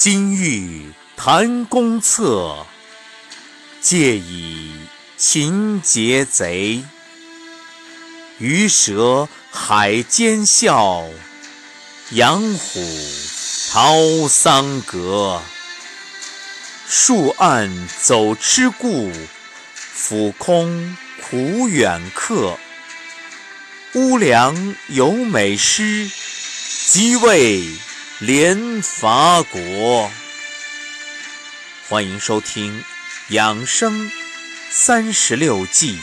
金玉谈公策，借以擒劫贼。鱼蛇海间笑，羊虎逃桑阁。树暗走痴故，俯空苦远客。乌梁有美诗，即为连伐国。欢迎收听《养生三十六计》。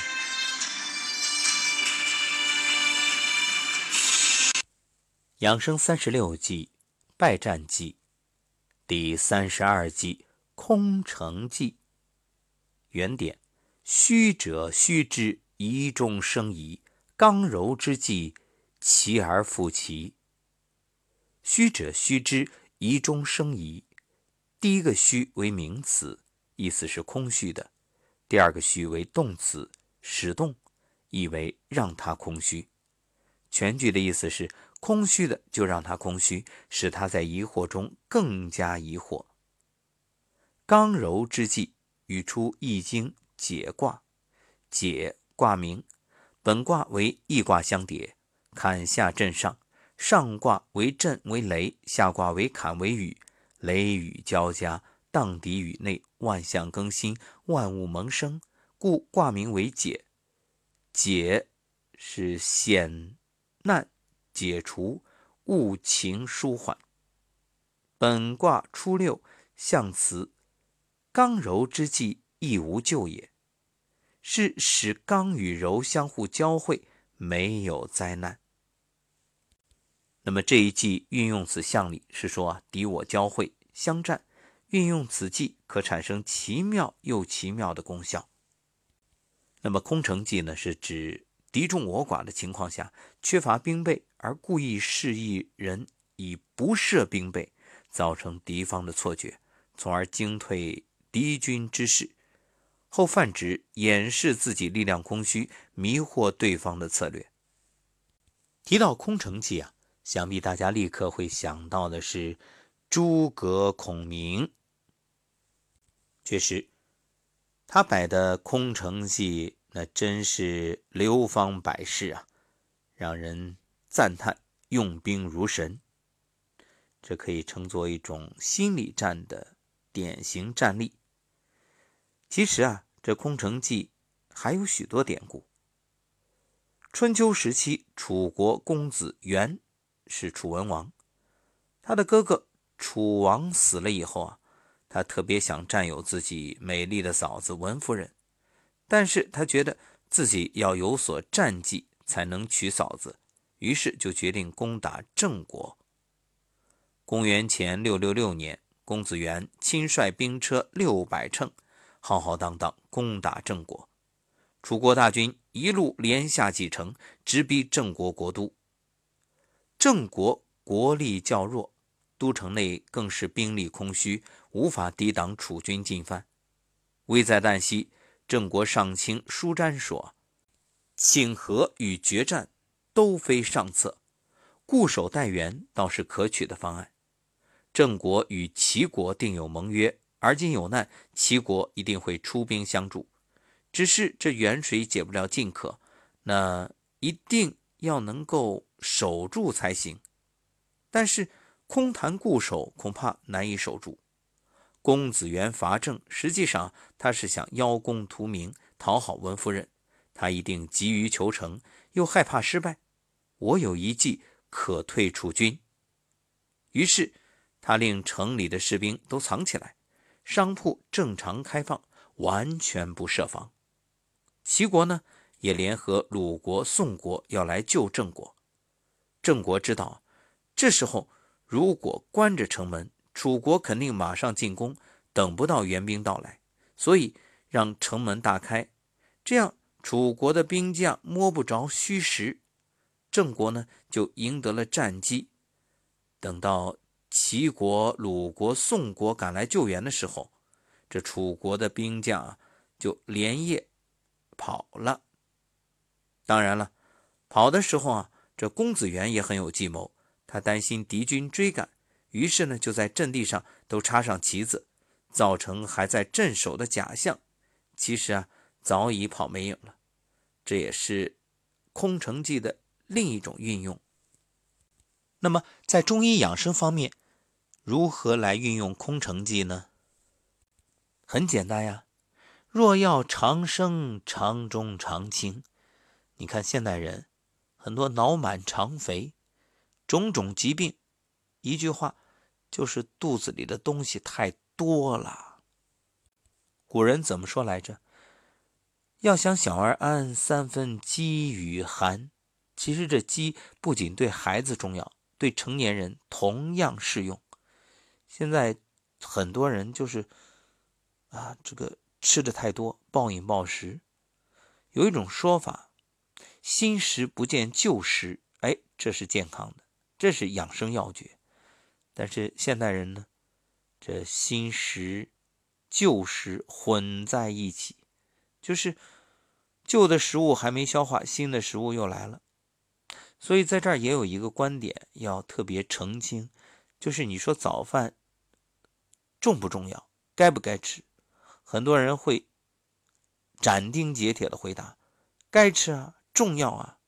养生三十六计，败战计，第三十二计，空城计。原点：虚者虚之，疑中生疑；刚柔之计，齐而复齐。虚者虚之，疑中生疑。第一个“虚”为名词，意思是空虚的；第二个“虚”为动词，使动，意为让它空虚。全句的意思是。空虚的就让他空虚，使他在疑惑中更加疑惑。刚柔之际，语出《易经》解卦。解卦名，本卦为易卦相叠，坎下震上。上卦为震为雷，下卦为坎为雨。雷雨交加，荡涤宇内，万象更新，万物萌生，故卦名为解。解是险难。解除物情舒缓。本卦初六，象辞：刚柔之际，亦无咎也，是使刚与柔相互交汇，没有灾难。那么这一计运用此象理，是说啊，敌我交汇相战，运用此计可产生奇妙又奇妙的功效。那么空城计呢，是指。敌众我寡的情况下，缺乏兵备，而故意示意人以不设兵备，造成敌方的错觉，从而惊退敌军之势，后泛指掩饰自己力量空虚、迷惑对方的策略。提到空城计啊，想必大家立刻会想到的是诸葛孔明。确实，他摆的空城计。那真是流芳百世啊，让人赞叹用兵如神。这可以称作一种心理战的典型战例。其实啊，这空城计还有许多典故。春秋时期，楚国公子元是楚文王，他的哥哥楚王死了以后啊，他特别想占有自己美丽的嫂子文夫人。但是他觉得自己要有所战绩才能娶嫂子，于是就决定攻打郑国。公元前六六六年，公子元亲率兵车六百乘，浩浩荡荡攻打郑国。楚国大军一路连下几城，直逼郑国国都。郑国国力较弱，都城内更是兵力空虚，无法抵挡楚军进犯。危在旦夕。郑国上卿舒詹说：“请和与决战都非上策，固守待援倒是可取的方案。郑国与齐国定有盟约，而今有难，齐国一定会出兵相助。只是这远水解不了近渴，那一定要能够守住才行。但是空谈固守，恐怕难以守住。”公子元伐郑，实际上他是想邀功图名，讨好文夫人。他一定急于求成，又害怕失败。我有一计可退楚军。于是他令城里的士兵都藏起来，商铺正常开放，完全不设防。齐国呢，也联合鲁国、宋国要来救郑国。郑国知道，这时候如果关着城门。楚国肯定马上进攻，等不到援兵到来，所以让城门大开，这样楚国的兵将摸不着虚实，郑国呢就赢得了战机。等到齐国、鲁国、宋国赶来救援的时候，这楚国的兵将啊就连夜跑了。当然了，跑的时候啊，这公子元也很有计谋，他担心敌军追赶。于是呢，就在阵地上都插上旗子，造成还在镇守的假象。其实啊，早已跑没影了。这也是空城计的另一种运用。那么，在中医养生方面，如何来运用空城计呢？很简单呀，若要长生长中长青。你看现代人很多脑满肠肥，种种疾病，一句话就是肚子里的东西太多了。古人怎么说来着？要想小儿安，三分饥与寒。其实这饥不仅对孩子重要，对成年人同样适用。现在很多人就是啊，这个吃的太多，暴饮暴食。有一种说法，新食不见旧食，哎，这是健康的，这是养生要诀。但是现代人呢，这新食旧食混在一起。就是旧的食物还没消化，新的食物又来了，所以在这儿也有一个观点要特别澄清，就是你说早饭重不重要，该不该吃？很多人会斩钉截铁的回答：该吃啊，重要啊。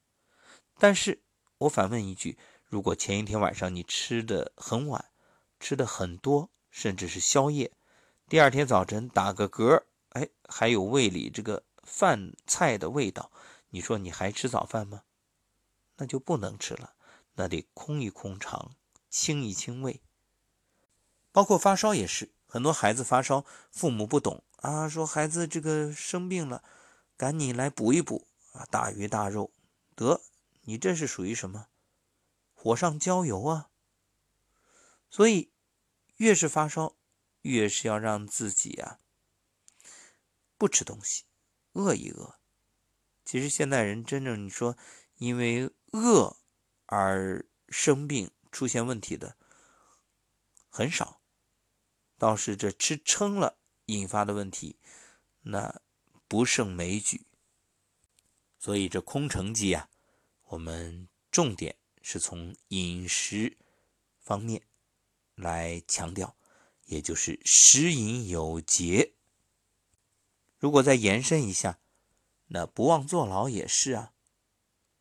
但是我反问一句：如果前一天晚上你吃的很晚，吃的很多，甚至是宵夜，第二天早晨打个嗝。哎，还有胃里这个饭菜的味道，你说你还吃早饭吗？那就不能吃了，那得空一空肠，清一清胃。包括发烧也是，很多孩子发烧，父母不懂啊，说孩子这个生病了，赶紧来补一补啊，大鱼大肉。得，你这是属于什么？火上浇油啊！所以，越是发烧，越是要让自己啊。不吃东西，饿一饿。其实现代人真正你说因为饿而生病出现问题的很少，倒是这吃撑了引发的问题那不胜枚举。所以这空城计啊，我们重点是从饮食方面来强调，也就是食饮有节。如果再延伸一下，那不忘坐牢也是啊。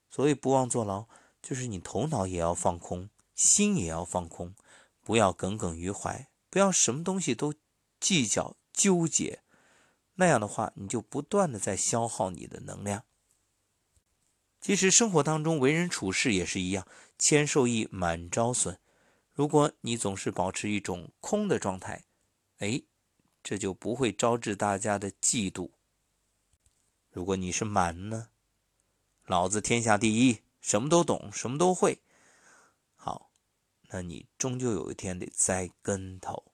所谓不忘坐牢，就是你头脑也要放空，心也要放空，不要耿耿于怀，不要什么东西都计较纠结。那样的话，你就不断的在消耗你的能量。其实生活当中为人处事也是一样，谦受益，满招损。如果你总是保持一种空的状态，哎。这就不会招致大家的嫉妒。如果你是满呢，老子天下第一，什么都懂，什么都会。好，那你终究有一天得栽跟头。